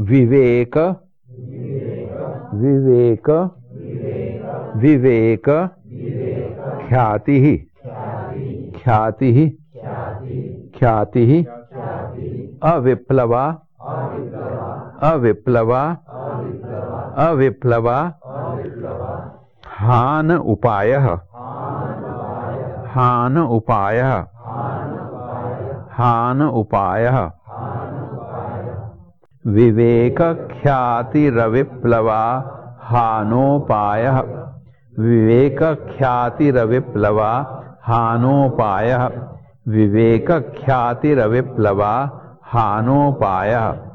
विवेक विवेक विवेक, ख्याति ख्याति ख्याति, अविप्लवा अविप्लवा अविप्लवा, हान उपाय हान उपाय हान उपाय। विवेक ख्यातिरविप्लवा हानोपाय। विवेक ख्यातिरविप्लवा हानोपाय। विवेक ख्यातिरविप्लवा हानोपाय।